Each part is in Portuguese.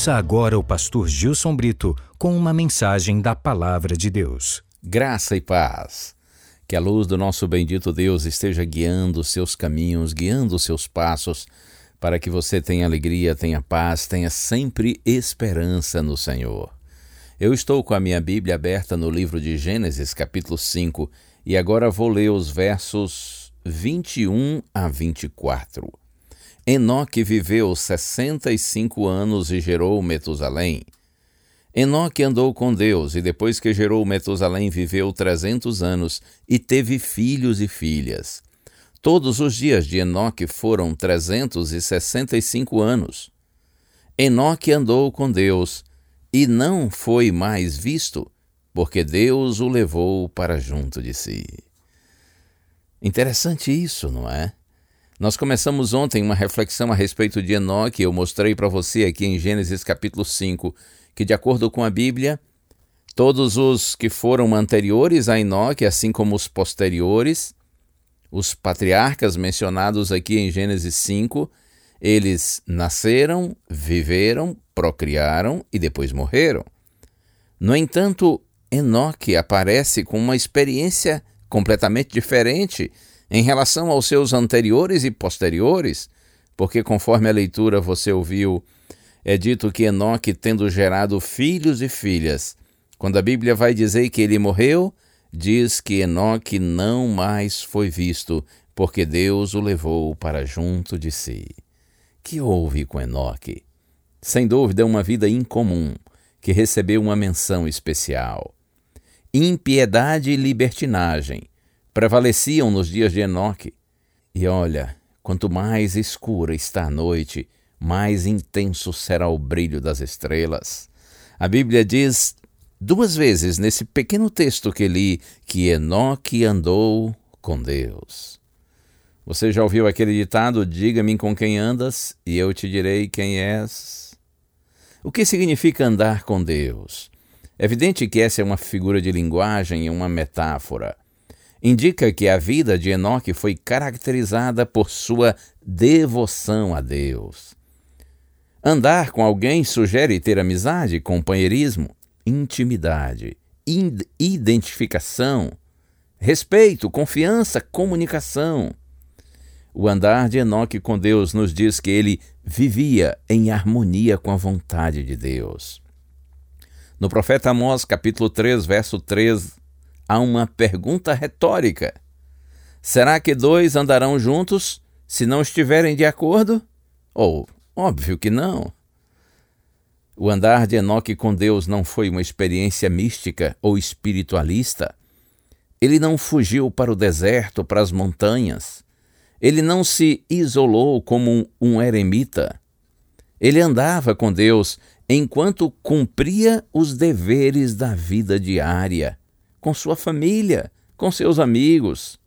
Ouça agora o pastor Gilson Brito com uma mensagem da Palavra de Deus. Graça e paz. Que a luz do nosso bendito Deus esteja guiando os seus caminhos, guiando os seus passos, para que você tenha alegria, tenha paz, tenha sempre esperança no Senhor. Eu estou com a minha Bíblia aberta no livro de Gênesis, capítulo 5, e agora vou ler os versos 21 a 24. Enoque viveu sessenta e cinco anos e gerou Metusalém. Enoque andou com Deus e depois que gerou Metusalém viveu trezentos anos e teve filhos e filhas. Todos os dias de Enoque foram trezentos e sessenta e cinco anos. Enoque andou com Deus e não foi mais visto, porque Deus o levou para junto de si. Interessante isso, não é? Nós começamos ontem uma reflexão a respeito de Enoque. Eu mostrei para você aqui em Gênesis capítulo 5 que, de acordo com a Bíblia, todos os que foram anteriores a Enoque, assim como os posteriores, os patriarcas mencionados aqui em Gênesis 5, eles nasceram, viveram, procriaram e depois morreram. No entanto, Enoque aparece com uma experiência completamente diferente em relação aos seus anteriores e posteriores, porque conforme a leitura você ouviu, é dito que Enoque, tendo gerado filhos e filhas, quando a Bíblia vai dizer que ele morreu, diz que Enoque não mais foi visto, porque Deus o levou para junto de si. Que houve com Enoque? Sem dúvida, uma vida incomum, que recebeu uma menção especial. Impiedade e libertinagem, prevaleciam nos dias de Enoque. E olha, quanto mais escura está a noite, mais intenso será o brilho das estrelas. A Bíblia diz duas vezes nesse pequeno texto que li que Enoque andou com Deus. Você já ouviu aquele ditado: Diga-me com quem andas e eu te direi quem és? O que significa andar com Deus? É evidente que essa é uma figura de linguagem e uma metáfora indica que a vida de Enoque foi caracterizada por sua devoção a Deus. Andar com alguém sugere ter amizade, companheirismo, intimidade, identificação, respeito, confiança, comunicação. O andar de Enoque com Deus nos diz que ele vivia em harmonia com a vontade de Deus. No profeta Amós, capítulo 3, verso 3, há uma pergunta retórica: Será que dois andarão juntos se não estiverem de acordo? Ou, óbvio que não. O andar de Enoque com Deus não foi uma experiência mística ou espiritualista. Ele não fugiu para o deserto, para as montanhas. Ele não se isolou como um eremita. Ele andava com Deus enquanto cumpria os deveres da vida diária com sua família, com seus amigos.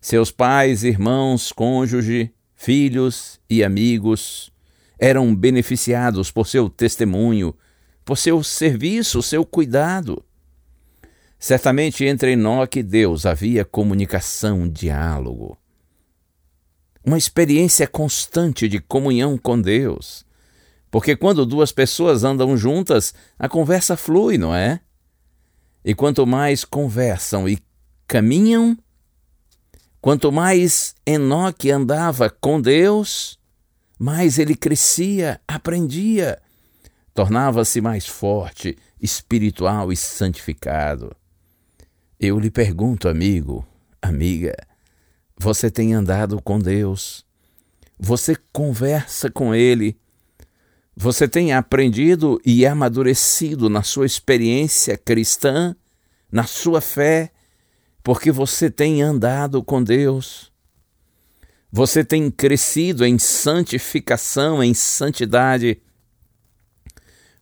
Seus pais, irmãos, cônjuge, filhos e amigos eram beneficiados por seu testemunho, por seu serviço, seu cuidado. Certamente entre Enoque e Deus havia comunicação, diálogo. Uma experiência constante de comunhão com Deus. Porque quando duas pessoas andam juntas, a conversa flui, não é? E quanto mais conversam e caminham, quanto mais Enoque andava com Deus, mais ele crescia, aprendia, tornava-se mais forte, espiritual e santificado. Eu lhe pergunto, amigo, amiga, você tem andado com Deus? Você conversa com Ele? Você tem aprendido e amadurecido na sua experiência cristã, na sua fé, porque você tem andado com Deus. Você tem crescido em santificação, em santidade,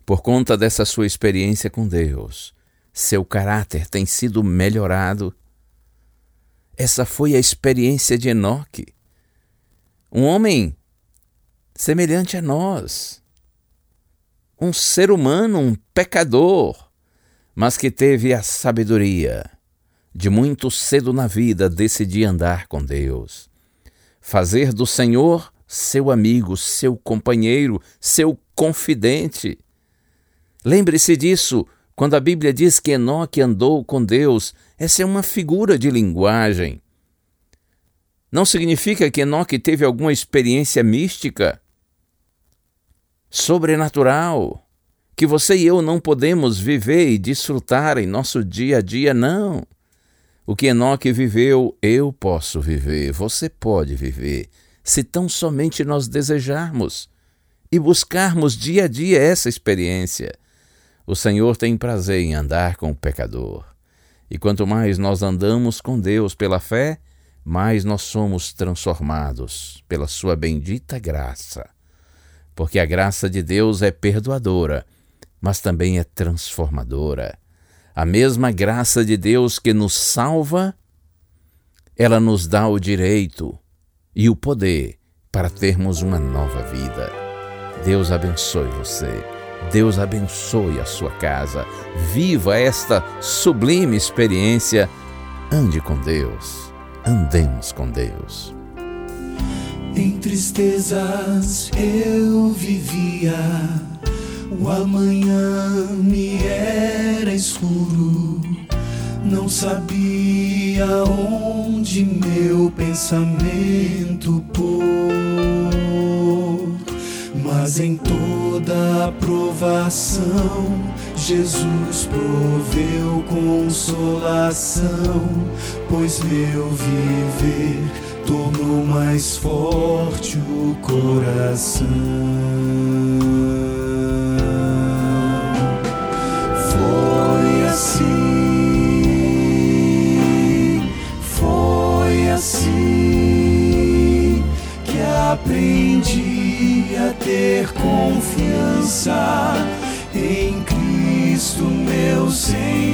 por conta dessa sua experiência com Deus. Seu caráter tem sido melhorado. Essa foi a experiência de Enoque. Um homem semelhante a nós. Um ser humano, um pecador, mas que teve a sabedoria de muito cedo na vida decidir andar com Deus fazer do Senhor seu amigo, seu companheiro, seu confidente. Lembre-se disso quando a Bíblia diz que Enoque andou com Deus. Essa é uma figura de linguagem. Não significa que Enoque teve alguma experiência mística, sobrenatural, que você e eu não podemos viver e desfrutar em nosso dia a dia, não. O que Enoque viveu, eu posso viver, você pode viver, se tão somente nós desejarmos e buscarmos dia a dia essa experiência. O Senhor tem prazer em andar com o pecador. E quanto mais nós andamos com Deus pela fé, mais nós somos transformados pela Sua bendita graça. Porque a graça de Deus é perdoadora, mas também é transformadora. A mesma graça de Deus que nos salva, ela nos dá o direito e o poder para termos uma nova vida. Deus abençoe você. Deus abençoe a sua casa. Viva esta sublime experiência. Ande com Deus. Andemos com Deus. Em tristezas eu vivia o amanhã me era escuro, não sabia onde meu pensamento pôr. Mas em toda aprovação, Jesus proveu consolação, pois meu viver tornou mais forte o coração. aprendi a ter confiança em Cristo, meu Senhor.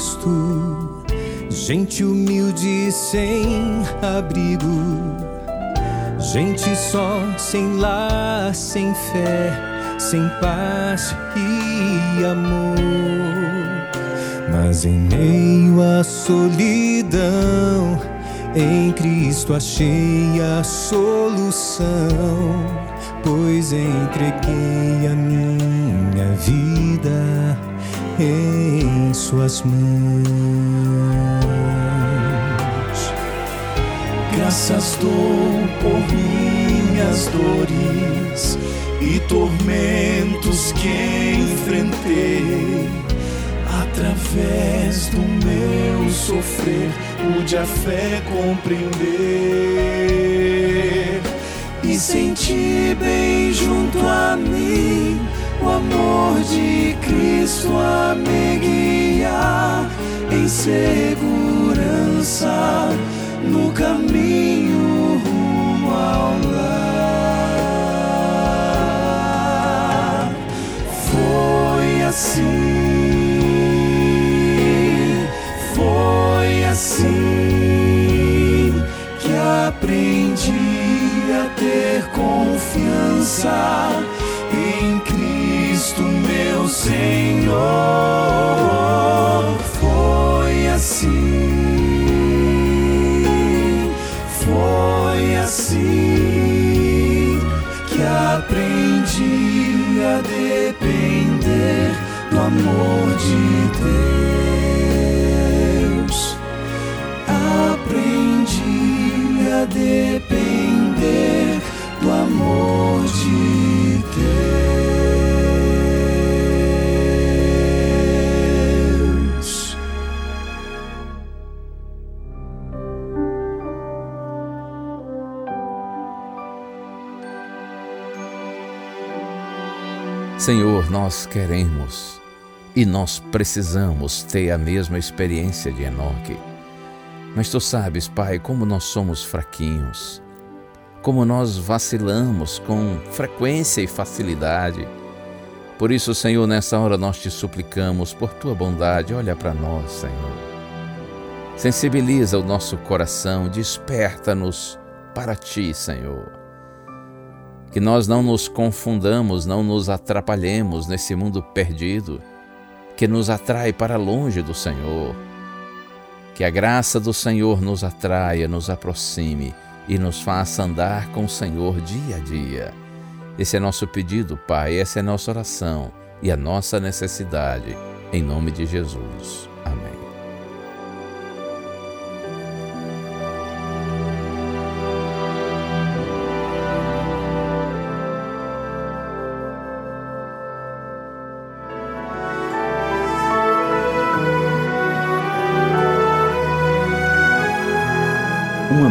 Visto, gente humilde sem abrigo, gente só, sem lar, sem fé, sem paz e amor. Mas em meio à solidão, em Cristo achei a solução, pois entreguei a minha vida em Suas mãos. Graças dou por minhas dores e tormentos que enfrentei através do meu sofrer, pude a fé compreender e sentir bem junto a mim o amor de Cristo a me guiar em segurança no caminho rumo ao lar. Foi assim. assim que aprendi a ter confiança em Cristo, meu Senhor. Foi assim, foi assim que aprendi a depender do amor de Deus. Aprendi a depender do amor de Deus. Senhor, nós queremos e nós precisamos ter a mesma experiência de Enoque. Mas tu sabes, Pai, como nós somos fraquinhos, como nós vacilamos com frequência e facilidade. Por isso, Senhor, nessa hora nós te suplicamos, por tua bondade, olha para nós, Senhor. Sensibiliza o nosso coração, desperta-nos para ti, Senhor. Que nós não nos confundamos, não nos atrapalhemos nesse mundo perdido que nos atrai para longe do Senhor. Que a graça do Senhor nos atraia, nos aproxime e nos faça andar com o Senhor dia a dia. Esse é nosso pedido, Pai, essa é nossa oração e a nossa necessidade. Em nome de Jesus.